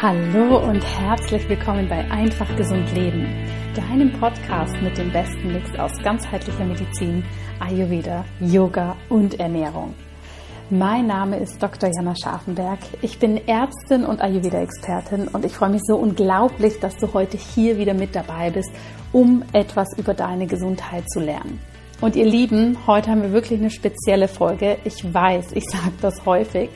Hallo und herzlich willkommen bei Einfach Gesund Leben, deinem Podcast mit dem besten Mix aus ganzheitlicher Medizin, Ayurveda, Yoga und Ernährung. Mein Name ist Dr. Jana Scharfenberg. Ich bin Ärztin und Ayurveda-Expertin und ich freue mich so unglaublich, dass du heute hier wieder mit dabei bist, um etwas über deine Gesundheit zu lernen. Und ihr Lieben, heute haben wir wirklich eine spezielle Folge. Ich weiß, ich sage das häufig.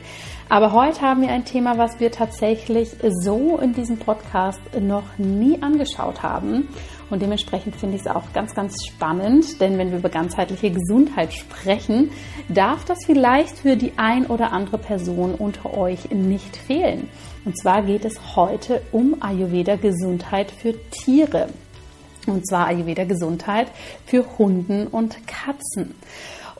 Aber heute haben wir ein Thema, was wir tatsächlich so in diesem Podcast noch nie angeschaut haben. Und dementsprechend finde ich es auch ganz, ganz spannend, denn wenn wir über ganzheitliche Gesundheit sprechen, darf das vielleicht für die ein oder andere Person unter euch nicht fehlen. Und zwar geht es heute um Ayurveda Gesundheit für Tiere. Und zwar Ayurveda Gesundheit für Hunden und Katzen.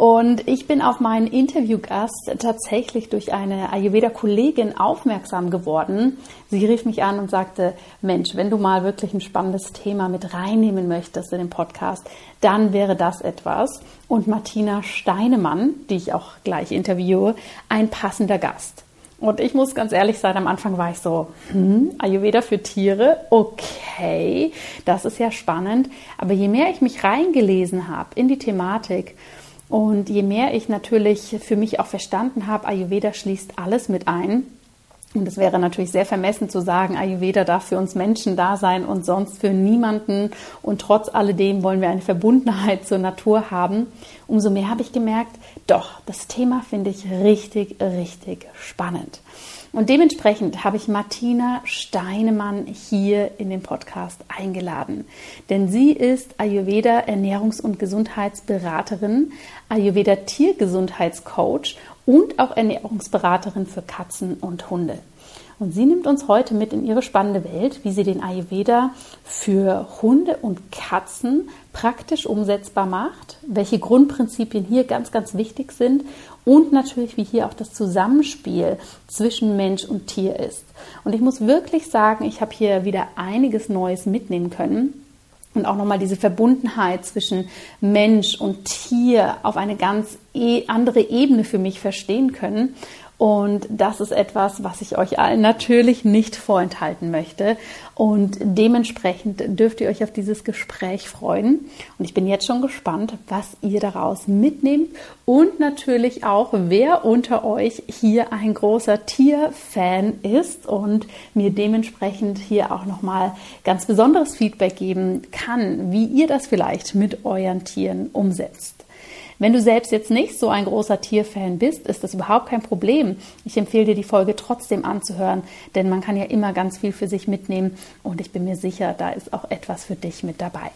Und ich bin auf meinen Interviewgast tatsächlich durch eine Ayurveda-Kollegin aufmerksam geworden. Sie rief mich an und sagte, Mensch, wenn du mal wirklich ein spannendes Thema mit reinnehmen möchtest in den Podcast, dann wäre das etwas. Und Martina Steinemann, die ich auch gleich interviewe, ein passender Gast. Und ich muss ganz ehrlich sein, am Anfang war ich so, hm, Ayurveda für Tiere, okay, das ist ja spannend. Aber je mehr ich mich reingelesen habe in die Thematik, und je mehr ich natürlich für mich auch verstanden habe, Ayurveda schließt alles mit ein. Und es wäre natürlich sehr vermessen zu sagen, Ayurveda darf für uns Menschen da sein und sonst für niemanden. Und trotz alledem wollen wir eine Verbundenheit zur Natur haben. Umso mehr habe ich gemerkt, doch, das Thema finde ich richtig, richtig spannend. Und dementsprechend habe ich Martina Steinemann hier in den Podcast eingeladen. Denn sie ist Ayurveda Ernährungs- und Gesundheitsberaterin, Ayurveda Tiergesundheitscoach und auch Ernährungsberaterin für Katzen und Hunde. Und sie nimmt uns heute mit in ihre spannende Welt, wie sie den Ayurveda für Hunde und Katzen praktisch umsetzbar macht, welche Grundprinzipien hier ganz, ganz wichtig sind und natürlich, wie hier auch das Zusammenspiel zwischen Mensch und Tier ist. Und ich muss wirklich sagen, ich habe hier wieder einiges Neues mitnehmen können und auch nochmal diese Verbundenheit zwischen Mensch und Tier auf eine ganz e-, andere Ebene für mich verstehen können. Und das ist etwas, was ich euch allen natürlich nicht vorenthalten möchte. Und dementsprechend dürft ihr euch auf dieses Gespräch freuen. Und ich bin jetzt schon gespannt, was ihr daraus mitnehmt. Und natürlich auch, wer unter euch hier ein großer Tierfan ist und mir dementsprechend hier auch nochmal ganz besonderes Feedback geben kann, wie ihr das vielleicht mit euren Tieren umsetzt. Wenn du selbst jetzt nicht so ein großer Tierfan bist, ist das überhaupt kein Problem. Ich empfehle dir, die Folge trotzdem anzuhören, denn man kann ja immer ganz viel für sich mitnehmen und ich bin mir sicher, da ist auch etwas für dich mit dabei.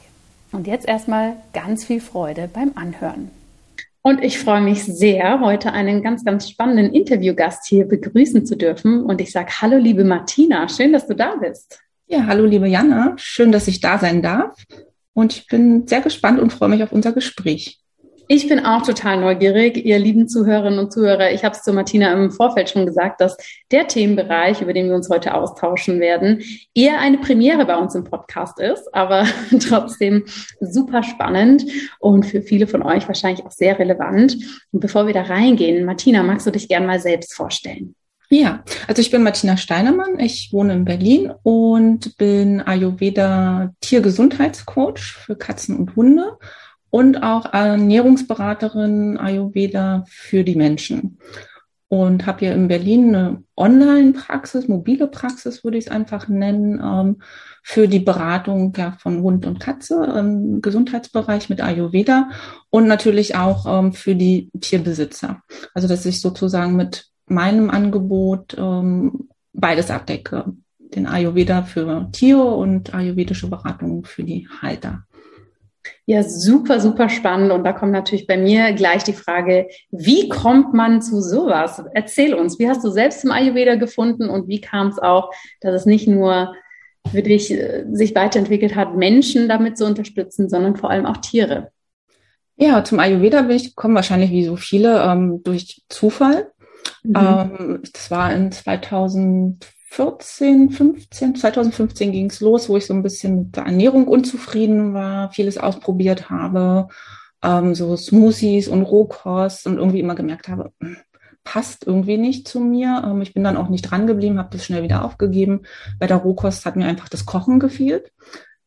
Und jetzt erstmal ganz viel Freude beim Anhören. Und ich freue mich sehr, heute einen ganz, ganz spannenden Interviewgast hier begrüßen zu dürfen. Und ich sage Hallo, liebe Martina, schön, dass du da bist. Ja, hallo, liebe Jana, schön, dass ich da sein darf. Und ich bin sehr gespannt und freue mich auf unser Gespräch. Ich bin auch total neugierig, ihr lieben Zuhörerinnen und Zuhörer. Ich habe es zu Martina im Vorfeld schon gesagt, dass der Themenbereich, über den wir uns heute austauschen werden, eher eine Premiere bei uns im Podcast ist, aber trotzdem super spannend und für viele von euch wahrscheinlich auch sehr relevant. Und bevor wir da reingehen, Martina, magst du dich gerne mal selbst vorstellen? Ja, also ich bin Martina Steinermann, ich wohne in Berlin und bin Ayurveda Tiergesundheitscoach für Katzen und Hunde und auch Ernährungsberaterin Ayurveda für die Menschen. Und habe hier in Berlin eine Online-Praxis, mobile Praxis würde ich es einfach nennen, ähm, für die Beratung von Hund und Katze im Gesundheitsbereich mit Ayurveda und natürlich auch ähm, für die Tierbesitzer. Also dass ich sozusagen mit meinem Angebot ähm, beides abdecke. Den Ayurveda für Tiere und ayurvedische Beratung für die Halter. Ja, super, super spannend. Und da kommt natürlich bei mir gleich die Frage, wie kommt man zu sowas? Erzähl uns, wie hast du selbst zum Ayurveda gefunden und wie kam es auch, dass es nicht nur für dich äh, sich weiterentwickelt hat, Menschen damit zu unterstützen, sondern vor allem auch Tiere? Ja, zum Ayurveda bin ich gekommen, wahrscheinlich wie so viele, ähm, durch Zufall. Mhm. Ähm, das war in 2000 14, 15, 2015 ging es los, wo ich so ein bisschen mit der Ernährung unzufrieden war, vieles ausprobiert habe, ähm, so Smoothies und Rohkost und irgendwie immer gemerkt habe, hm, passt irgendwie nicht zu mir. Ähm, ich bin dann auch nicht dran geblieben, habe das schnell wieder aufgegeben. Bei der Rohkost hat mir einfach das Kochen gefehlt.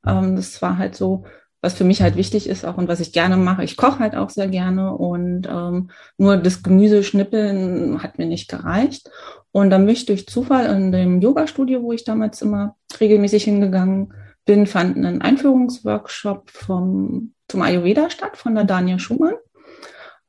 Ähm, das war halt so, was für mich halt wichtig ist auch und was ich gerne mache. Ich koche halt auch sehr gerne und ähm, nur das Gemüse schnippeln hat mir nicht gereicht. Und dann bin ich durch Zufall in dem Yoga-Studio, wo ich damals immer regelmäßig hingegangen bin, fand einen Einführungsworkshop vom, zum Ayurveda statt von der Daniel Schumann.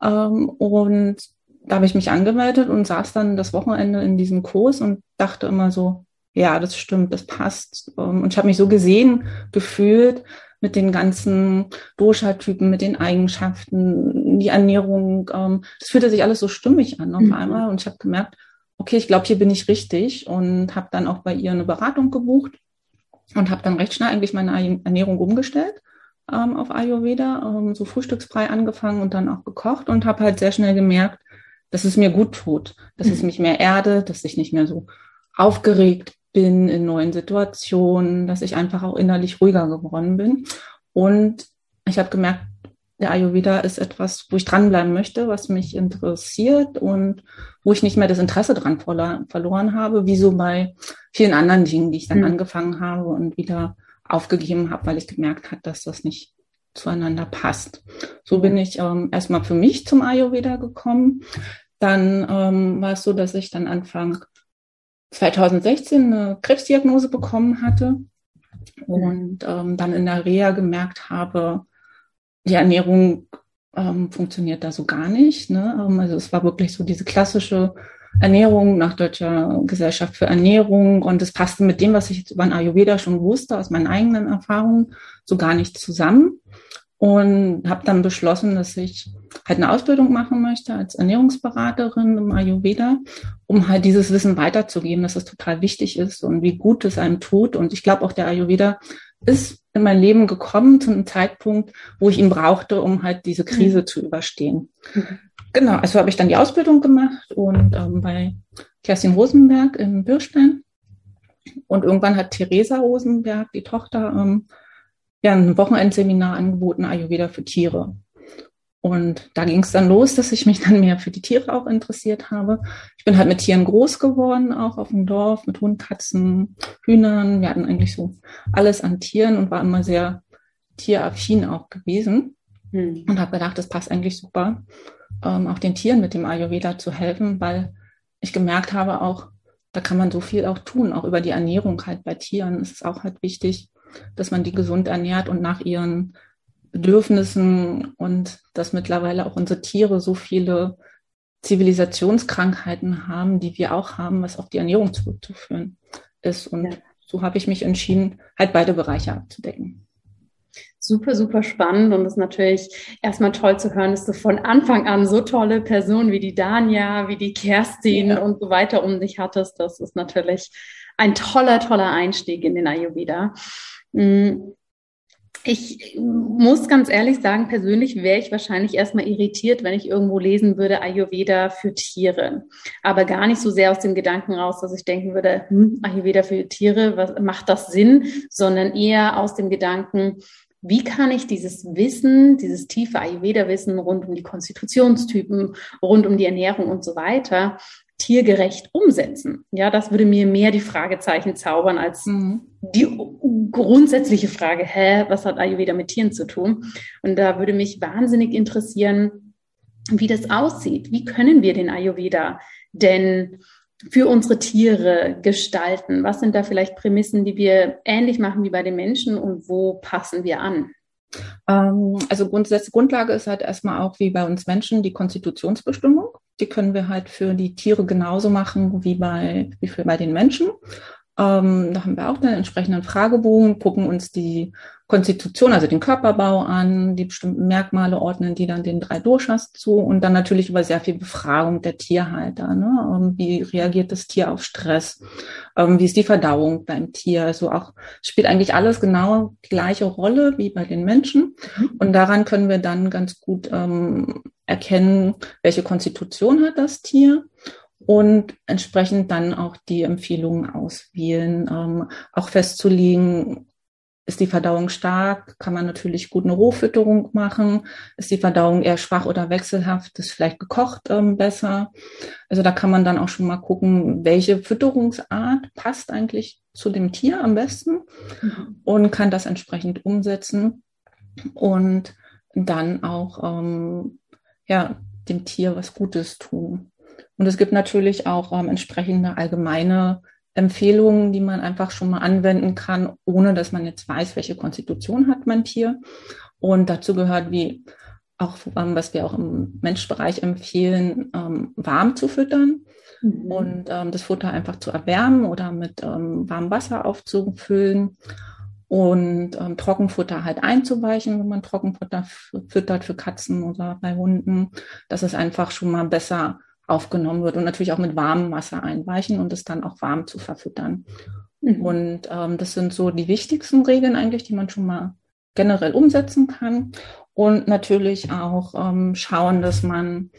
Ähm, und da habe ich mich angemeldet und saß dann das Wochenende in diesem Kurs und dachte immer so, ja, das stimmt, das passt. Ähm, und ich habe mich so gesehen, gefühlt mit den ganzen Dosha-Typen, mit den Eigenschaften, die Ernährung. Ähm, das fühlte sich alles so stimmig an auf mhm. einmal. Und ich habe gemerkt, okay, ich glaube, hier bin ich richtig und habe dann auch bei ihr eine Beratung gebucht und habe dann recht schnell eigentlich meine Ernährung umgestellt ähm, auf Ayurveda, ähm, so frühstücksfrei angefangen und dann auch gekocht und habe halt sehr schnell gemerkt, dass es mir gut tut, dass mhm. es mich mehr erde, dass ich nicht mehr so aufgeregt bin in neuen Situationen, dass ich einfach auch innerlich ruhiger geworden bin. Und ich habe gemerkt, der Ayurveda ist etwas, wo ich dranbleiben möchte, was mich interessiert und wo ich nicht mehr das Interesse dran verloren habe, wie so bei vielen anderen Dingen, die ich dann mhm. angefangen habe und wieder aufgegeben habe, weil ich gemerkt habe, dass das nicht zueinander passt. So bin ich ähm, erstmal für mich zum Ayurveda gekommen. Dann ähm, war es so, dass ich dann Anfang 2016 eine Krebsdiagnose bekommen hatte und ähm, dann in der Reha gemerkt habe, die Ernährung ähm, funktioniert da so gar nicht. Ne? Ähm, also es war wirklich so diese klassische Ernährung nach Deutscher Gesellschaft für Ernährung und es passte mit dem, was ich jetzt über den Ayurveda schon wusste, aus meinen eigenen Erfahrungen, so gar nicht zusammen und habe dann beschlossen, dass ich halt eine Ausbildung machen möchte als Ernährungsberaterin im Ayurveda, um halt dieses Wissen weiterzugeben, dass es total wichtig ist und wie gut es einem tut. Und ich glaube auch der Ayurveda ist in mein Leben gekommen zu einem Zeitpunkt, wo ich ihn brauchte, um halt diese Krise mhm. zu überstehen. Mhm. Genau, also habe ich dann die Ausbildung gemacht und ähm, bei Kerstin Rosenberg in Birstein. Und irgendwann hat Theresa Rosenberg, die Tochter, ähm, ja, ein Wochenendseminar angeboten, Ayurveda für Tiere. Und da ging es dann los, dass ich mich dann mehr für die Tiere auch interessiert habe. Ich bin halt mit Tieren groß geworden, auch auf dem Dorf, mit Hund, Katzen, Hühnern. Wir hatten eigentlich so alles an Tieren und war immer sehr tieraffin auch gewesen. Hm. Und habe gedacht, das passt eigentlich super, ähm, auch den Tieren mit dem Ayurveda zu helfen, weil ich gemerkt habe auch, da kann man so viel auch tun, auch über die Ernährung halt bei Tieren. Es ist auch halt wichtig, dass man die gesund ernährt und nach ihren Bedürfnissen und dass mittlerweile auch unsere Tiere so viele Zivilisationskrankheiten haben, die wir auch haben, was auf die Ernährung zurückzuführen ist. Und ja. so habe ich mich entschieden, halt beide Bereiche abzudecken. Super, super spannend und es ist natürlich erstmal toll zu hören, dass du von Anfang an so tolle Personen wie die Dania, wie die Kerstin ja. und so weiter um dich hattest. Das ist natürlich ein toller, toller Einstieg in den Ayurveda. Ich muss ganz ehrlich sagen, persönlich wäre ich wahrscheinlich erstmal irritiert, wenn ich irgendwo lesen würde, Ayurveda für Tiere. Aber gar nicht so sehr aus dem Gedanken raus, dass ich denken würde, hm, Ayurveda für Tiere, was, macht das Sinn? Sondern eher aus dem Gedanken, wie kann ich dieses Wissen, dieses tiefe Ayurveda-Wissen rund um die Konstitutionstypen, rund um die Ernährung und so weiter tiergerecht umsetzen? Ja, das würde mir mehr die Fragezeichen zaubern als mhm. die grundsätzliche Frage, hä, was hat Ayurveda mit Tieren zu tun? Und da würde mich wahnsinnig interessieren, wie das aussieht. Wie können wir den Ayurveda denn für unsere Tiere gestalten? Was sind da vielleicht Prämissen, die wir ähnlich machen wie bei den Menschen und wo passen wir an? Ähm, also Grundlage ist halt erstmal auch wie bei uns Menschen die Konstitutionsbestimmung. Die können wir halt für die Tiere genauso machen wie bei, wie für bei den Menschen. Ähm, da haben wir auch den entsprechenden Fragebogen, gucken uns die Konstitution, also den Körperbau an, die bestimmten Merkmale ordnen die dann den drei Doshas zu und dann natürlich über sehr viel Befragung der Tierhalter. Ne? Ähm, wie reagiert das Tier auf Stress? Ähm, wie ist die Verdauung beim Tier? Also auch spielt eigentlich alles genau die gleiche Rolle wie bei den Menschen. Mhm. Und daran können wir dann ganz gut ähm, erkennen, welche Konstitution hat das Tier und entsprechend dann auch die Empfehlungen auswählen, ähm, auch festzulegen, ist die Verdauung stark, kann man natürlich gut eine Rohfütterung machen. Ist die Verdauung eher schwach oder wechselhaft, ist vielleicht gekocht ähm, besser. Also da kann man dann auch schon mal gucken, welche Fütterungsart passt eigentlich zu dem Tier am besten mhm. und kann das entsprechend umsetzen und dann auch ähm, ja, dem Tier was Gutes tun. Und es gibt natürlich auch ähm, entsprechende allgemeine Empfehlungen, die man einfach schon mal anwenden kann, ohne dass man jetzt weiß, welche Konstitution hat mein Tier. Und dazu gehört, wie auch, ähm, was wir auch im Menschbereich empfehlen, ähm, warm zu füttern mhm. und ähm, das Futter einfach zu erwärmen oder mit ähm, warmem Wasser aufzufüllen und ähm, Trockenfutter halt einzuweichen, wenn man Trockenfutter füttert für Katzen oder bei Hunden, dass es einfach schon mal besser aufgenommen wird und natürlich auch mit warmem Wasser einweichen und es dann auch warm zu verfüttern. Mhm. Und ähm, das sind so die wichtigsten Regeln eigentlich, die man schon mal generell umsetzen kann. Und natürlich auch ähm, schauen, dass man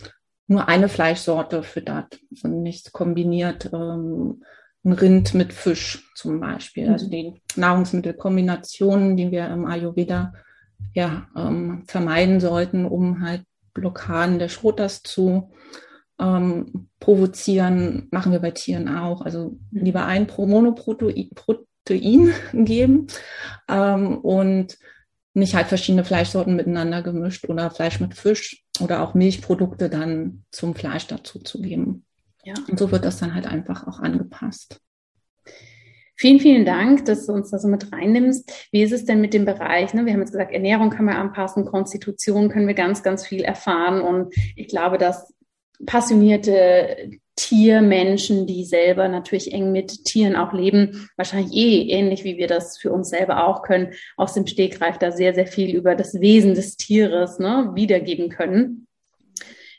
nur eine Fleischsorte füttert und nicht kombiniert ähm, ein Rind mit Fisch zum Beispiel. Also mhm. die Nahrungsmittelkombinationen, die wir im Ayurveda ja ähm, vermeiden sollten, um halt Blockaden der Schrotas zu ähm, provozieren, machen wir bei Tieren auch. Also mhm. lieber ein Monoprotein Protein geben ähm, und nicht halt verschiedene Fleischsorten miteinander gemischt oder Fleisch mit Fisch oder auch Milchprodukte dann zum Fleisch dazu zu geben. Ja. Und so wird das dann halt einfach auch angepasst. Vielen, vielen Dank, dass du uns da so mit reinnimmst. Wie ist es denn mit dem Bereich? Ne? Wir haben jetzt gesagt, Ernährung kann man anpassen, Konstitution können wir ganz, ganz viel erfahren. Und ich glaube, dass passionierte Tiermenschen, die selber natürlich eng mit Tieren auch leben, wahrscheinlich eh ähnlich wie wir das für uns selber auch können, aus dem Stegreif da sehr, sehr viel über das Wesen des Tieres ne, wiedergeben können.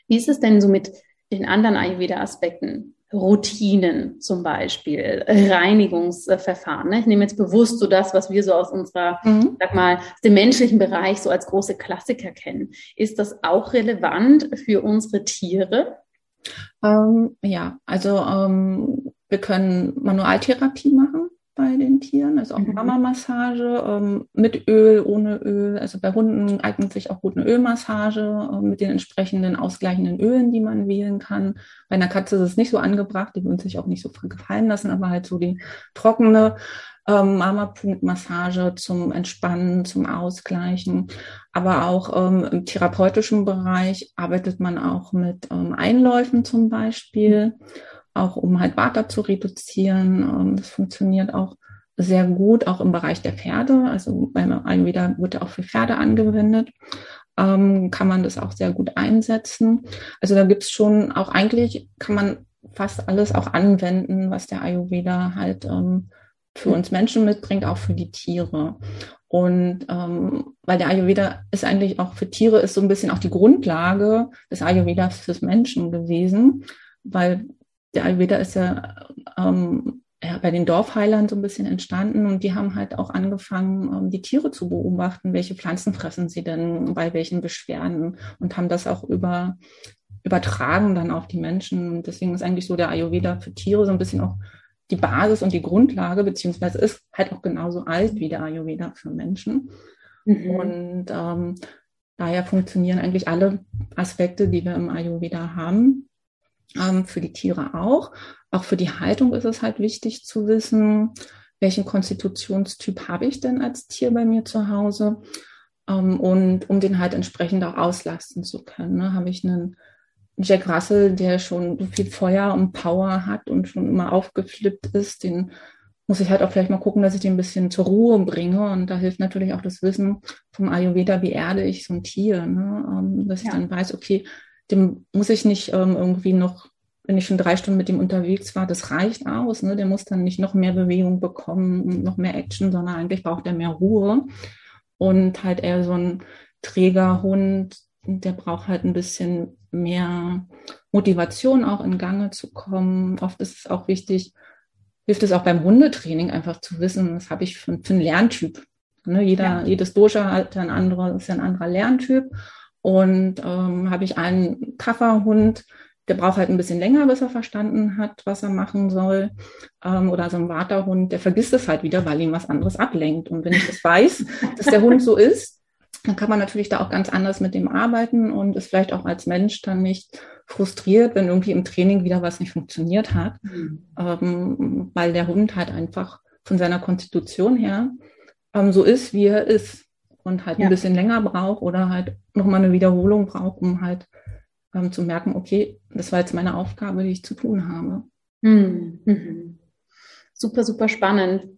Wie ist es denn so mit den anderen Ayurveda-Aspekten? Routinen zum Beispiel, Reinigungsverfahren. Ne? Ich nehme jetzt bewusst so das, was wir so aus unserer, mhm. sag mal, dem menschlichen Bereich so als große Klassiker kennen. Ist das auch relevant für unsere Tiere? Ähm, ja, also ähm, wir können Manualtherapie machen bei den Tieren, also auch mhm. Mama-Massage ähm, mit Öl, ohne Öl. Also bei Hunden eignet sich auch gut eine Ölmassage äh, mit den entsprechenden ausgleichenden Ölen, die man wählen kann. Bei einer Katze ist es nicht so angebracht, die würden sich auch nicht so gefallen lassen, aber halt so die trockene ähm, Mama-Punkt-Massage zum Entspannen, zum Ausgleichen. Aber auch ähm, im therapeutischen Bereich arbeitet man auch mit ähm, Einläufen zum Beispiel. Mhm auch um halt Water zu reduzieren. Ähm, das funktioniert auch sehr gut, auch im Bereich der Pferde. Also beim Ayurveda wird auch für Pferde angewendet. Ähm, kann man das auch sehr gut einsetzen. Also da gibt's schon auch eigentlich, kann man fast alles auch anwenden, was der Ayurveda halt ähm, für uns Menschen mitbringt, auch für die Tiere. Und ähm, weil der Ayurveda ist eigentlich auch für Tiere ist so ein bisschen auch die Grundlage des Ayurveda fürs Menschen gewesen, weil der Ayurveda ist ja, ähm, ja bei den Dorfheilern so ein bisschen entstanden und die haben halt auch angefangen, ähm, die Tiere zu beobachten, welche Pflanzen fressen sie denn, bei welchen Beschwerden und haben das auch über, übertragen dann auf die Menschen. Und deswegen ist eigentlich so der Ayurveda für Tiere so ein bisschen auch die Basis und die Grundlage, beziehungsweise ist halt auch genauso alt wie der Ayurveda für Menschen. Mhm. Und ähm, daher funktionieren eigentlich alle Aspekte, die wir im Ayurveda haben, für die Tiere auch. Auch für die Haltung ist es halt wichtig zu wissen, welchen Konstitutionstyp habe ich denn als Tier bei mir zu Hause ähm, und um den halt entsprechend auch auslasten zu können. Ne? Habe ich einen Jack Russell, der schon so viel Feuer und Power hat und schon immer aufgeflippt ist, den muss ich halt auch vielleicht mal gucken, dass ich den ein bisschen zur Ruhe bringe. Und da hilft natürlich auch das Wissen vom Ayurveda, wie erde ich so ein Tier, ne? Ähm, dass ich ja. dann weiß, okay, dem muss ich nicht ähm, irgendwie noch, wenn ich schon drei Stunden mit ihm unterwegs war, das reicht aus. Ne? Der muss dann nicht noch mehr Bewegung bekommen, noch mehr Action, sondern eigentlich braucht er mehr Ruhe. Und halt eher so ein Trägerhund, der braucht halt ein bisschen mehr Motivation auch in Gange zu kommen. Oft ist es auch wichtig, hilft es auch beim Hundetraining einfach zu wissen, was habe ich für, für einen Lerntyp. Ne, jeder, ja. jedes Dosha hat ein anderer, ist ein anderer Lerntyp. Und ähm, habe ich einen Kafferhund, der braucht halt ein bisschen länger, bis er verstanden hat, was er machen soll. Ähm, oder so ein Warterhund, der vergisst es halt wieder, weil ihm was anderes ablenkt. Und wenn ich das weiß, dass der Hund so ist, dann kann man natürlich da auch ganz anders mit dem arbeiten und ist vielleicht auch als Mensch dann nicht frustriert, wenn irgendwie im Training wieder was nicht funktioniert hat, mhm. ähm, weil der Hund halt einfach von seiner Konstitution her ähm, so ist, wie er ist und halt ja. ein bisschen länger braucht oder halt nochmal eine Wiederholung braucht, um halt ähm, zu merken, okay, das war jetzt meine Aufgabe, die ich zu tun habe. Mhm. Mhm. Super, super spannend.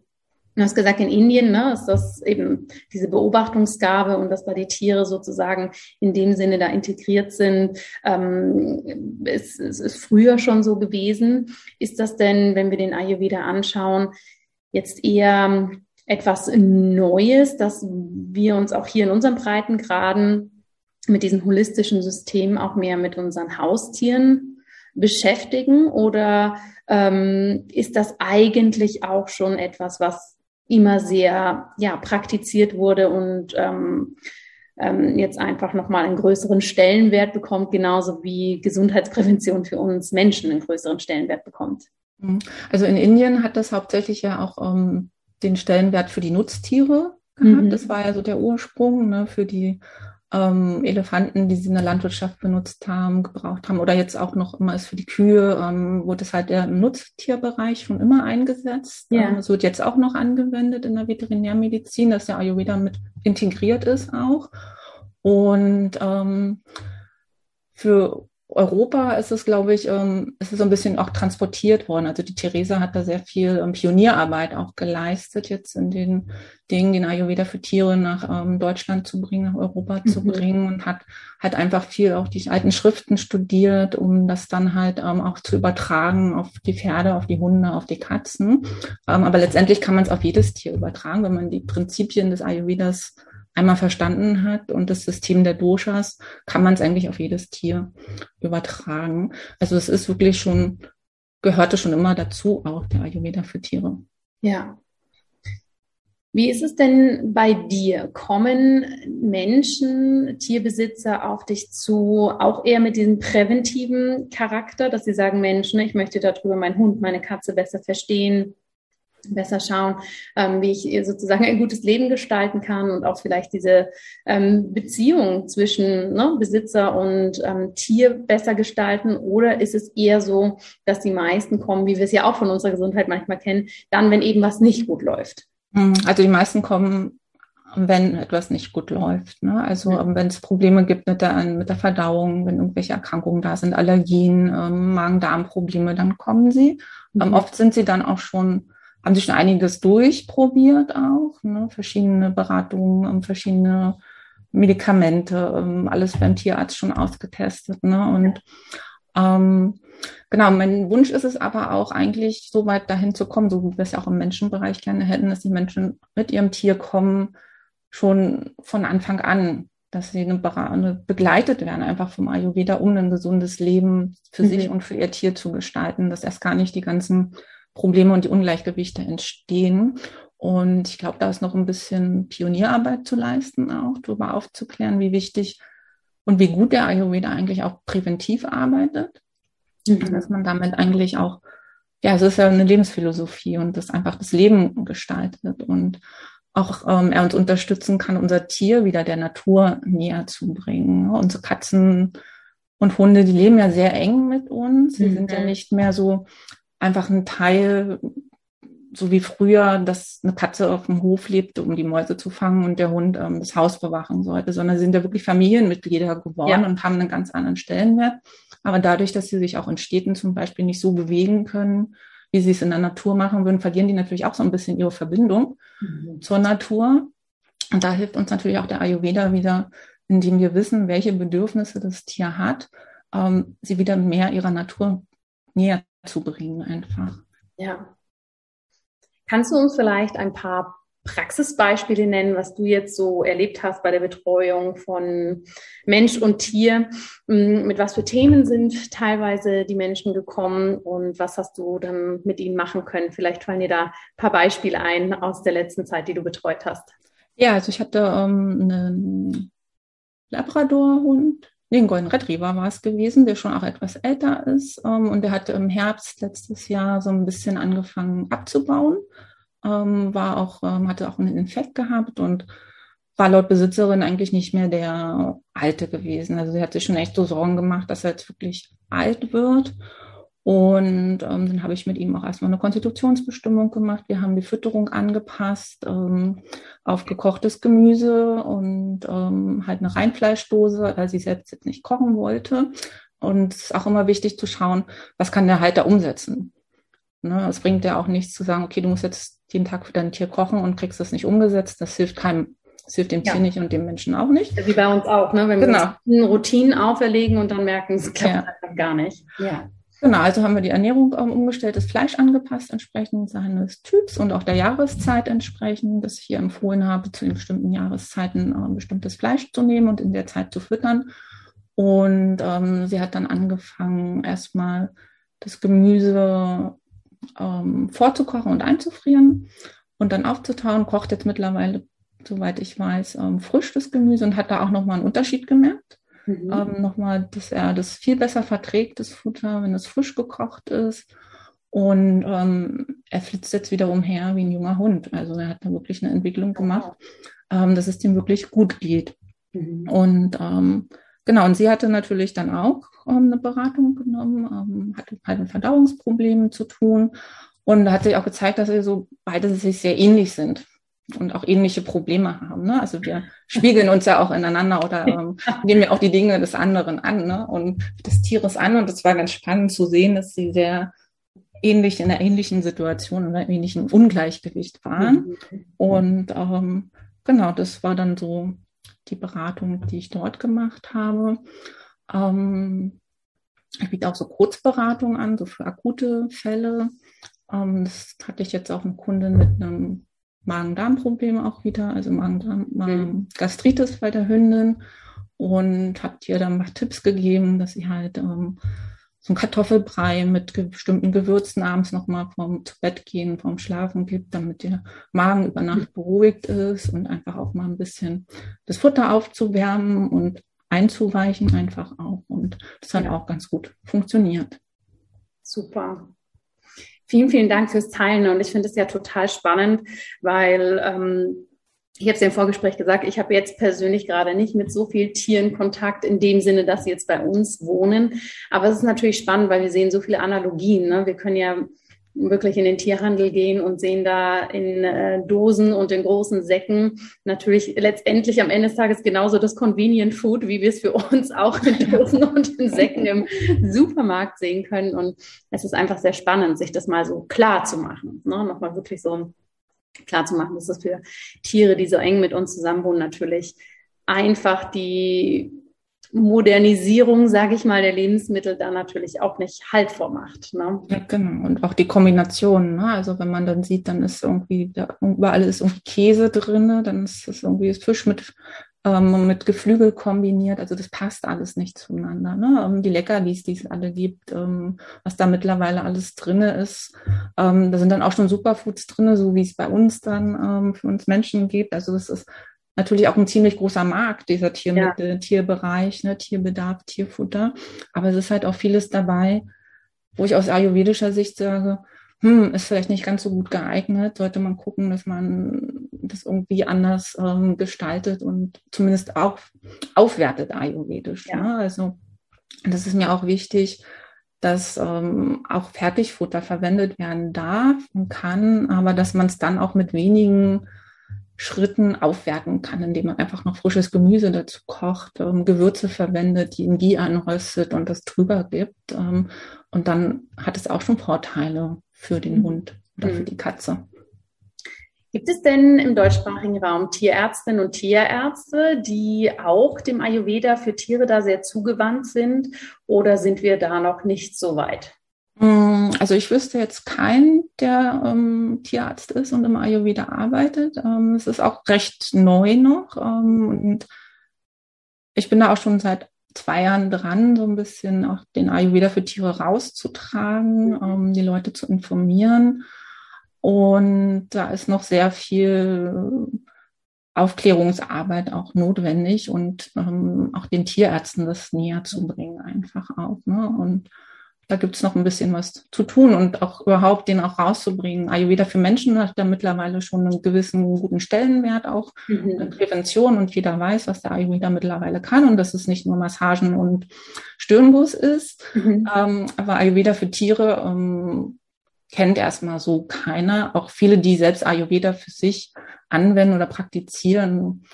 Du hast gesagt, in Indien ne, ist das eben diese Beobachtungsgabe und dass da die Tiere sozusagen in dem Sinne da integriert sind. Ähm, es, es ist früher schon so gewesen. Ist das denn, wenn wir den Ayurveda anschauen, jetzt eher etwas Neues, dass wir uns auch hier in unseren Breitengraden mit diesem holistischen System auch mehr mit unseren Haustieren beschäftigen? Oder ähm, ist das eigentlich auch schon etwas, was immer sehr ja, praktiziert wurde und ähm, ähm, jetzt einfach nochmal einen größeren Stellenwert bekommt, genauso wie Gesundheitsprävention für uns Menschen einen größeren Stellenwert bekommt. Mhm. Also in Indien hat das hauptsächlich ja auch ähm, den Stellenwert für die Nutztiere gehabt. Mhm. Das war ja so der Ursprung ne, für die ähm, Elefanten, die sie in der Landwirtschaft benutzt haben, gebraucht haben oder jetzt auch noch immer ist für die Kühe, ähm, wurde es halt der Nutztierbereich schon immer eingesetzt. Ja. Ähm, es wird jetzt auch noch angewendet in der Veterinärmedizin, dass der Ayurveda mit integriert ist auch. Und ähm, für Europa ist es, glaube ich, ähm, ist es so ein bisschen auch transportiert worden. Also die Theresa hat da sehr viel ähm, Pionierarbeit auch geleistet, jetzt in den Dingen, den Ayurveda für Tiere nach ähm, Deutschland zu bringen, nach Europa mhm. zu bringen und hat hat einfach viel auch die alten Schriften studiert, um das dann halt ähm, auch zu übertragen auf die Pferde, auf die Hunde, auf die Katzen. Ähm, aber letztendlich kann man es auf jedes Tier übertragen, wenn man die Prinzipien des Ayurvedas einmal verstanden hat und das System der Doshas, kann man es eigentlich auf jedes Tier übertragen. Also es ist wirklich schon, gehörte schon immer dazu, auch der Ayurveda für Tiere. Ja. Wie ist es denn bei dir? Kommen Menschen, Tierbesitzer auf dich zu, auch eher mit diesem präventiven Charakter, dass sie sagen, Mensch, ne, ich möchte darüber meinen Hund, meine Katze besser verstehen, besser schauen, ähm, wie ich sozusagen ein gutes Leben gestalten kann und auch vielleicht diese ähm, Beziehung zwischen ne, Besitzer und ähm, Tier besser gestalten? Oder ist es eher so, dass die meisten kommen, wie wir es ja auch von unserer Gesundheit manchmal kennen, dann, wenn eben was nicht gut läuft? Hm, also die meisten kommen wenn etwas nicht gut läuft. Ne? Also ja. wenn es Probleme gibt mit der, mit der Verdauung, wenn irgendwelche Erkrankungen da sind, Allergien, ähm, Magen-Darm-Probleme, dann kommen sie. Mhm. Ähm, oft sind sie dann auch schon haben sich schon einiges durchprobiert auch, ne? verschiedene Beratungen, verschiedene Medikamente, ähm, alles beim Tierarzt schon ausgetestet. Ne? Und ähm, genau, mein Wunsch ist es aber auch eigentlich so weit dahin zu kommen, so wie wir es ja auch im Menschenbereich gerne hätten, dass die Menschen mit ihrem Tier kommen, schon von Anfang an, dass sie eine, eine begleitet werden, einfach vom Ayurveda, um ein gesundes Leben für mhm. sich und für ihr Tier zu gestalten, dass erst gar nicht die ganzen Probleme und die Ungleichgewichte entstehen. Und ich glaube, da ist noch ein bisschen Pionierarbeit zu leisten, auch darüber aufzuklären, wie wichtig und wie gut der Ayurveda eigentlich auch präventiv arbeitet. Mhm. Dass man damit eigentlich auch, ja, es ist ja eine Lebensphilosophie und das einfach das Leben gestaltet und auch ähm, er uns unterstützen kann, unser Tier wieder der Natur näher zu bringen. Unsere Katzen und Hunde, die leben ja sehr eng mit uns. Sie mhm. sind ja nicht mehr so einfach ein Teil, so wie früher, dass eine Katze auf dem Hof lebte, um die Mäuse zu fangen und der Hund ähm, das Haus bewachen sollte, sondern sie sind ja wirklich Familienmitglieder geworden ja. und haben einen ganz anderen Stellenwert. Aber dadurch, dass sie sich auch in Städten zum Beispiel nicht so bewegen können, wie sie es in der Natur machen würden, verlieren die natürlich auch so ein bisschen ihre Verbindung mhm. zur Natur. Und da hilft uns natürlich auch der Ayurveda wieder, indem wir wissen, welche Bedürfnisse das Tier hat, ähm, sie wieder mehr ihrer Natur näher zu bringen einfach. Ja. Kannst du uns vielleicht ein paar Praxisbeispiele nennen, was du jetzt so erlebt hast bei der Betreuung von Mensch und Tier? Hm, mit was für Themen sind teilweise die Menschen gekommen und was hast du dann mit ihnen machen können? Vielleicht fallen dir da ein paar Beispiele ein aus der letzten Zeit, die du betreut hast. Ja, also ich hatte ähm, einen Labrador-Hund, nee, ein Golden Retriever war es gewesen, der schon auch etwas älter ist. Ähm, und der hatte im Herbst letztes Jahr so ein bisschen angefangen abzubauen. Ähm, war auch, ähm, hatte auch einen Infekt gehabt und war laut Besitzerin eigentlich nicht mehr der Alte gewesen. Also sie hat sich schon echt so Sorgen gemacht, dass er jetzt wirklich alt wird. Und ähm, dann habe ich mit ihm auch erstmal eine Konstitutionsbestimmung gemacht. Wir haben die Fütterung angepasst ähm, auf gekochtes Gemüse und ähm, halt eine Reinfleischdose, weil sie selbst jetzt nicht kochen wollte. Und es ist auch immer wichtig zu schauen, was kann der Halter umsetzen. Ne, es bringt ja auch nichts zu sagen, okay, du musst jetzt jeden Tag für dein Tier kochen und kriegst das nicht umgesetzt. Das hilft keinem. Das hilft dem ja. Tier nicht und dem Menschen auch nicht. Wie bei uns auch, ne? wenn genau. wir uns Routinen auferlegen und dann merken, es klappt ja. einfach gar nicht. Ja. Genau, also haben wir die Ernährung ähm, umgestellt, das Fleisch angepasst entsprechend seines Typs und auch der Jahreszeit entsprechend, dass ich hier empfohlen habe, zu den bestimmten Jahreszeiten äh, bestimmtes Fleisch zu nehmen und in der Zeit zu füttern. Und ähm, sie hat dann angefangen, erstmal das Gemüse ähm, vorzukochen und einzufrieren und dann aufzutauen, kocht jetzt mittlerweile, soweit ich weiß, ähm, frisch das Gemüse und hat da auch nochmal einen Unterschied gemerkt. Mhm. Ähm, nochmal, dass er das viel besser verträgt, das Futter, wenn es frisch gekocht ist. Und ähm, er flitzt jetzt wieder umher wie ein junger Hund. Also er hat da wirklich eine Entwicklung gemacht, ähm, dass es ihm wirklich gut geht. Mhm. Und ähm, genau, und sie hatte natürlich dann auch ähm, eine Beratung genommen, ähm, hatte halt mit Verdauungsproblemen zu tun. Und da hat sich auch gezeigt, dass sie so beide sich sehr ähnlich sind und auch ähnliche Probleme haben. Ne? Also wir spiegeln uns ja auch ineinander oder ähm, nehmen ja auch die Dinge des anderen an ne? und des Tieres an. Und es war ganz spannend zu sehen, dass sie sehr ähnlich in einer ähnlichen Situation oder ähnlichen Ungleichgewicht waren. Und ähm, genau, das war dann so die Beratung, die ich dort gemacht habe. Ähm, ich biete auch so Kurzberatung an, so für akute Fälle. Ähm, das hatte ich jetzt auch eine Kundin mit einem Magen-Darm-Probleme auch wieder, also Magen-Darm, mhm. Bei der Hündin und habe ihr dann mal Tipps gegeben, dass sie halt ähm, so ein Kartoffelbrei mit bestimmten Gewürzen abends nochmal vom zu Bett gehen, vom Schlafen gibt, damit der Magen über Nacht beruhigt ist und einfach auch mal ein bisschen das Futter aufzuwärmen und einzuweichen einfach auch. Und das hat auch ganz gut funktioniert. Super. Vielen, vielen Dank fürs Teilen und ich finde es ja total spannend, weil ähm, ich habe es ja im Vorgespräch gesagt, ich habe jetzt persönlich gerade nicht mit so vielen Tieren Kontakt in dem Sinne, dass sie jetzt bei uns wohnen. Aber es ist natürlich spannend, weil wir sehen so viele Analogien. Ne? Wir können ja wirklich in den Tierhandel gehen und sehen da in äh, Dosen und in großen Säcken natürlich letztendlich am Ende des Tages genauso das Convenient Food, wie wir es für uns auch in Dosen und in Säcken im Supermarkt sehen können. Und es ist einfach sehr spannend, sich das mal so klar zu machen. Ne? Nochmal wirklich so klar zu machen, dass das für Tiere, die so eng mit uns zusammenwohnen, natürlich einfach die Modernisierung, sage ich mal, der Lebensmittel da natürlich auch nicht Halt vormacht. Ne? Ja, genau. Und auch die Kombination. Ne? Also wenn man dann sieht, dann ist irgendwie, da, überall ist irgendwie Käse drin, dann ist es irgendwie Fisch mit, ähm, mit Geflügel kombiniert. Also das passt alles nicht zueinander. Ne? Ähm, die Leckerlis, die es alle gibt, ähm, was da mittlerweile alles drin ist. Ähm, da sind dann auch schon Superfoods drin, so wie es bei uns dann ähm, für uns Menschen gibt. Also das ist natürlich auch ein ziemlich großer Markt, dieser Tiermittel, ja. Tierbereich, ne, Tierbedarf, Tierfutter. Aber es ist halt auch vieles dabei, wo ich aus ayurvedischer Sicht sage, hm, ist vielleicht nicht ganz so gut geeignet, sollte man gucken, dass man das irgendwie anders ähm, gestaltet und zumindest auch aufwertet ayurvedisch. Ja. Ne? Also das ist mir auch wichtig, dass ähm, auch Fertigfutter verwendet werden darf und kann, aber dass man es dann auch mit wenigen Schritten aufwerten kann, indem man einfach noch frisches Gemüse dazu kocht, ähm, Gewürze verwendet, die in Ghee anröstet und das drüber gibt. Ähm, und dann hat es auch schon Vorteile für den. Hund oder für mhm. die Katze. Gibt es denn im deutschsprachigen Raum Tierärztinnen und Tierärzte, die auch dem Ayurveda für Tiere da sehr zugewandt sind? Oder sind wir da noch nicht so weit? Mm, also ich wüsste jetzt keinen, der ähm, Tierarzt ist und im Ayurveda arbeitet. Ähm, es ist auch recht neu noch. Ähm, und ich bin da auch schon seit zwei Jahren dran, so ein bisschen auch den Ayurveda für Tiere rauszutragen, mhm. ähm, die Leute zu informieren. Und da ist noch sehr viel Aufklärungsarbeit auch notwendig und ähm, auch den Tierärzten das näher zu bringen, einfach auch. Ne? Und da gibt es noch ein bisschen was zu tun und auch überhaupt den auch rauszubringen. Ayurveda für Menschen hat da mittlerweile schon einen gewissen guten Stellenwert, auch mhm. Prävention und jeder weiß, was der Ayurveda mittlerweile kann und dass es nicht nur Massagen und Stirnguss ist. Mhm. Ähm, aber Ayurveda für Tiere ähm, kennt erstmal so keiner. Auch viele, die selbst Ayurveda für sich anwenden oder praktizieren,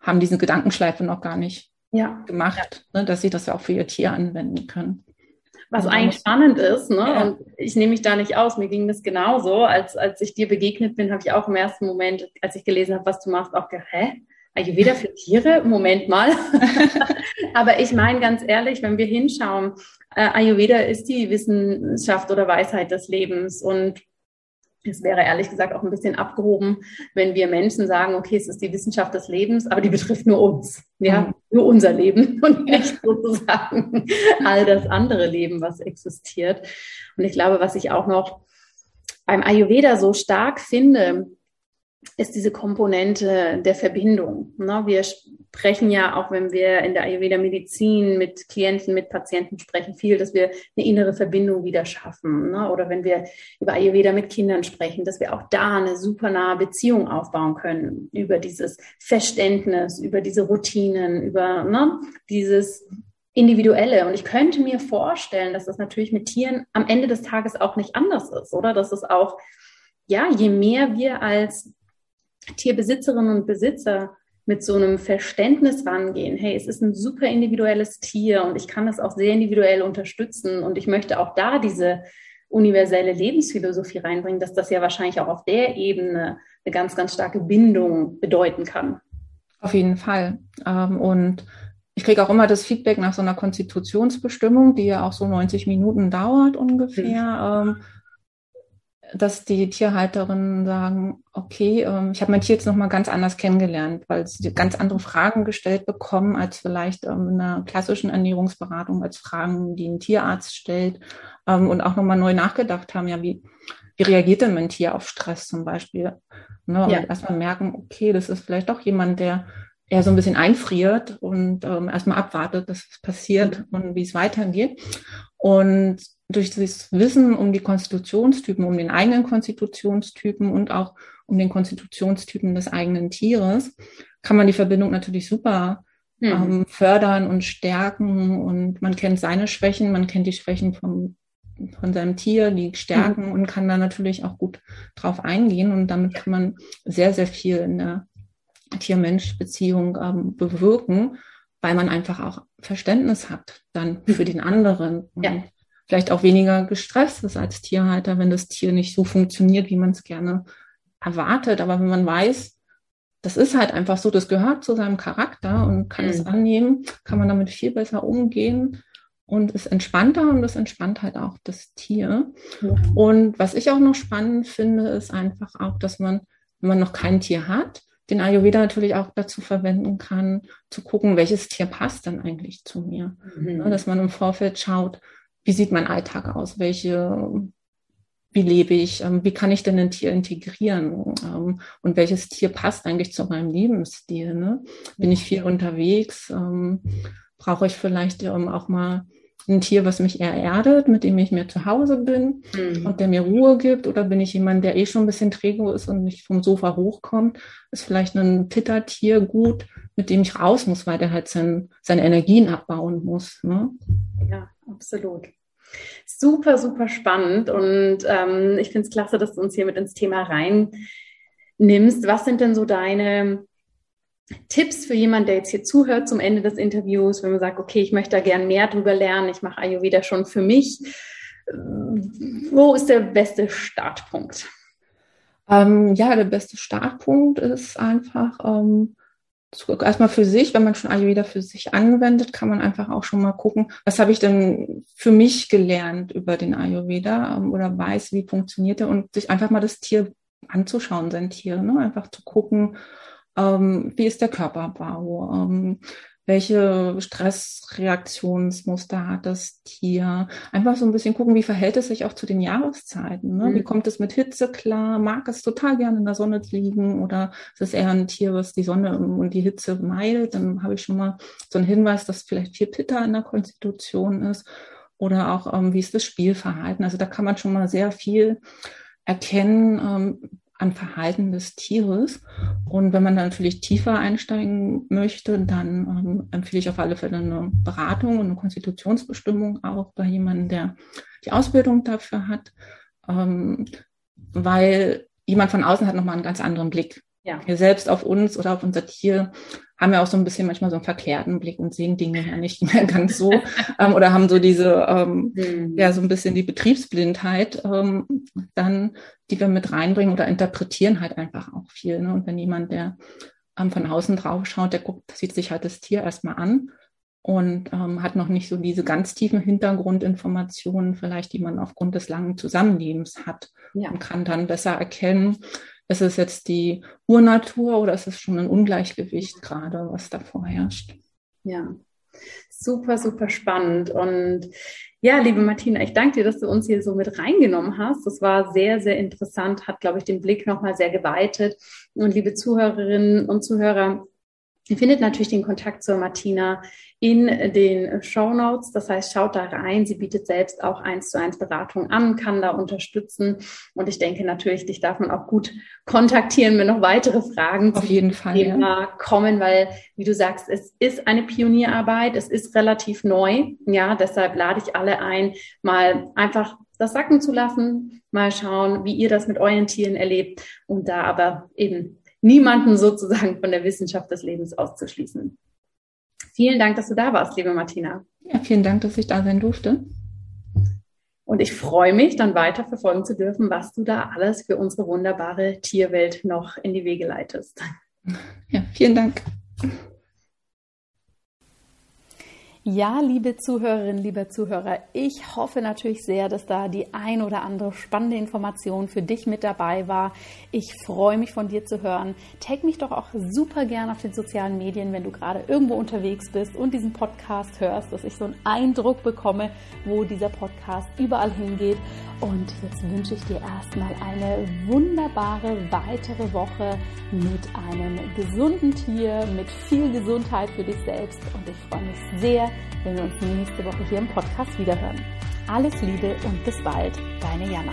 haben diese Gedankenschleife noch gar nicht ja. gemacht, ne, dass sie das ja auch für ihr Tier anwenden können. Was und eigentlich spannend ist, ne? Ja. Und ich nehme mich da nicht aus. Mir ging das genauso. Als, als ich dir begegnet bin, habe ich auch im ersten Moment, als ich gelesen habe, was du machst, auch gedacht, hä? Ayurveda für Tiere? Moment mal. Aber ich meine ganz ehrlich, wenn wir hinschauen, äh, Ayurveda ist die Wissenschaft oder Weisheit des Lebens und es wäre ehrlich gesagt auch ein bisschen abgehoben, wenn wir Menschen sagen, okay, es ist die Wissenschaft des Lebens, aber die betrifft nur uns, ja, mhm. nur unser Leben und nicht sozusagen all das andere Leben, was existiert. Und ich glaube, was ich auch noch beim Ayurveda so stark finde, ist diese Komponente der Verbindung. Ne? Wir sprechen ja auch, wenn wir in der Ayurveda-Medizin mit Klienten, mit Patienten sprechen, viel, dass wir eine innere Verbindung wieder schaffen. Ne? Oder wenn wir über Ayurveda mit Kindern sprechen, dass wir auch da eine super nahe Beziehung aufbauen können über dieses Verständnis, über diese Routinen, über ne? dieses Individuelle. Und ich könnte mir vorstellen, dass das natürlich mit Tieren am Ende des Tages auch nicht anders ist, oder? Dass es auch ja, je mehr wir als Tierbesitzerinnen und Besitzer mit so einem Verständnis rangehen, hey, es ist ein super individuelles Tier und ich kann es auch sehr individuell unterstützen und ich möchte auch da diese universelle Lebensphilosophie reinbringen, dass das ja wahrscheinlich auch auf der Ebene eine ganz, ganz starke Bindung bedeuten kann. Auf jeden Fall. Ähm, und ich kriege auch immer das Feedback nach so einer Konstitutionsbestimmung, die ja auch so 90 Minuten dauert ungefähr. Mhm dass die Tierhalterinnen sagen, okay, ähm, ich habe mein Tier jetzt nochmal ganz anders kennengelernt, weil sie ganz andere Fragen gestellt bekommen als vielleicht ähm, in einer klassischen Ernährungsberatung, als Fragen, die ein Tierarzt stellt ähm, und auch nochmal neu nachgedacht haben, ja, wie, wie reagiert denn mein Tier auf Stress zum Beispiel? Ne, und ja. erstmal merken, okay, das ist vielleicht doch jemand, der eher so ein bisschen einfriert und ähm, erstmal abwartet, dass es passiert und wie es weitergeht. Und durch das Wissen um die Konstitutionstypen, um den eigenen Konstitutionstypen und auch um den Konstitutionstypen des eigenen Tieres, kann man die Verbindung natürlich super mhm. ähm, fördern und stärken. Und man kennt seine Schwächen, man kennt die Schwächen vom, von seinem Tier, die Stärken mhm. und kann da natürlich auch gut drauf eingehen. Und damit kann man sehr, sehr viel in der Tier-Mensch-Beziehung ähm, bewirken, weil man einfach auch Verständnis hat dann für mhm. den anderen. Ja vielleicht auch weniger gestresst ist als Tierhalter, wenn das Tier nicht so funktioniert, wie man es gerne erwartet. Aber wenn man weiß, das ist halt einfach so, das gehört zu seinem Charakter und kann mhm. es annehmen, kann man damit viel besser umgehen und ist entspannter und das entspannt halt auch das Tier. Mhm. Und was ich auch noch spannend finde, ist einfach auch, dass man, wenn man noch kein Tier hat, den Ayurveda natürlich auch dazu verwenden kann, zu gucken, welches Tier passt dann eigentlich zu mir. Mhm. Dass man im Vorfeld schaut, wie sieht mein Alltag aus? Welche, wie lebe ich? Ähm, wie kann ich denn ein Tier integrieren? Ähm, und welches Tier passt eigentlich zu meinem Lebensstil? Ne? Bin ich viel unterwegs? Ähm, brauche ich vielleicht auch mal ein Tier, was mich eher erdet, mit dem ich mehr zu Hause bin mhm. und der mir Ruhe gibt? Oder bin ich jemand, der eh schon ein bisschen träge ist und nicht vom Sofa hochkommt? Ist vielleicht ein Pittertier gut, mit dem ich raus muss, weil der halt sein, seine Energien abbauen muss? Ne? Ja, absolut. Super, super spannend und ähm, ich finde es klasse, dass du uns hier mit ins Thema rein nimmst. Was sind denn so deine Tipps für jemanden, der jetzt hier zuhört zum Ende des Interviews, wenn man sagt, okay, ich möchte da gern mehr drüber lernen, ich mache Ayurveda schon für mich. Wo ist der beste Startpunkt? Ähm, ja, der beste Startpunkt ist einfach, ähm, erstmal für sich, wenn man schon Ayurveda für sich anwendet, kann man einfach auch schon mal gucken, was habe ich denn für mich gelernt über den Ayurveda ähm, oder weiß, wie funktioniert er und sich einfach mal das Tier anzuschauen, sein Tier, ne? einfach zu gucken, ähm, wie ist der Körperbau, ähm, welche Stressreaktionsmuster hat das Tier. Einfach so ein bisschen gucken, wie verhält es sich auch zu den Jahreszeiten. Ne? Mhm. Wie kommt es mit Hitze klar? Mag es total gerne in der Sonne liegen oder ist es eher ein Tier, was die Sonne und die Hitze meidet? Dann habe ich schon mal so einen Hinweis, dass vielleicht viel Pitta in der Konstitution ist. Oder auch, ähm, wie ist das Spielverhalten? Also da kann man schon mal sehr viel erkennen, ähm, an Verhalten des Tieres. Und wenn man da natürlich tiefer einsteigen möchte, dann ähm, empfehle ich auf alle Fälle eine Beratung und eine Konstitutionsbestimmung auch bei jemandem, der die Ausbildung dafür hat, ähm, weil jemand von außen hat nochmal einen ganz anderen Blick. Ja. Wir selbst auf uns oder auf unser Tier haben ja auch so ein bisschen manchmal so einen verklärten Blick und sehen Dinge ja nicht mehr ganz so ähm, oder haben so diese, ähm, mhm. ja, so ein bisschen die Betriebsblindheit ähm, dann, die wir mit reinbringen oder interpretieren halt einfach auch viel. Ne? Und wenn jemand, der ähm, von außen drauf schaut, der guckt, sieht sich halt das Tier erstmal an und ähm, hat noch nicht so diese ganz tiefen Hintergrundinformationen, vielleicht, die man aufgrund des langen Zusammenlebens hat ja. und kann dann besser erkennen, ist es jetzt die Urnatur oder ist es schon ein Ungleichgewicht gerade, was da vorherrscht? Ja, super, super spannend. Und ja, liebe Martina, ich danke dir, dass du uns hier so mit reingenommen hast. Das war sehr, sehr interessant, hat, glaube ich, den Blick nochmal sehr geweitet. Und liebe Zuhörerinnen und Zuhörer, Ihr findet natürlich den Kontakt zur Martina in den Show Notes. Das heißt, schaut da rein. Sie bietet selbst auch eins zu eins Beratung an, kann da unterstützen. Und ich denke natürlich, dich darf man auch gut kontaktieren, wenn noch weitere Fragen Auf jeden Fall, Thema ja. kommen, weil, wie du sagst, es ist eine Pionierarbeit. Es ist relativ neu. Ja, deshalb lade ich alle ein, mal einfach das sacken zu lassen, mal schauen, wie ihr das mit euren Tieren erlebt und da aber eben niemanden sozusagen von der Wissenschaft des Lebens auszuschließen. Vielen Dank, dass du da warst, liebe Martina. Ja, vielen Dank, dass ich da sein durfte. Und ich freue mich, dann weiter verfolgen zu dürfen, was du da alles für unsere wunderbare Tierwelt noch in die Wege leitest. Ja, vielen Dank. Ja, liebe Zuhörerinnen, lieber Zuhörer, ich hoffe natürlich sehr, dass da die ein oder andere spannende Information für dich mit dabei war. Ich freue mich von dir zu hören. Tag mich doch auch super gern auf den sozialen Medien, wenn du gerade irgendwo unterwegs bist und diesen Podcast hörst, dass ich so einen Eindruck bekomme, wo dieser Podcast überall hingeht. Und jetzt wünsche ich dir erstmal eine wunderbare weitere Woche mit einem gesunden Tier, mit viel Gesundheit für dich selbst. Und ich freue mich sehr, wenn wir uns nächste Woche hier im Podcast wiederhören. Alles Liebe und bis bald, deine Jana.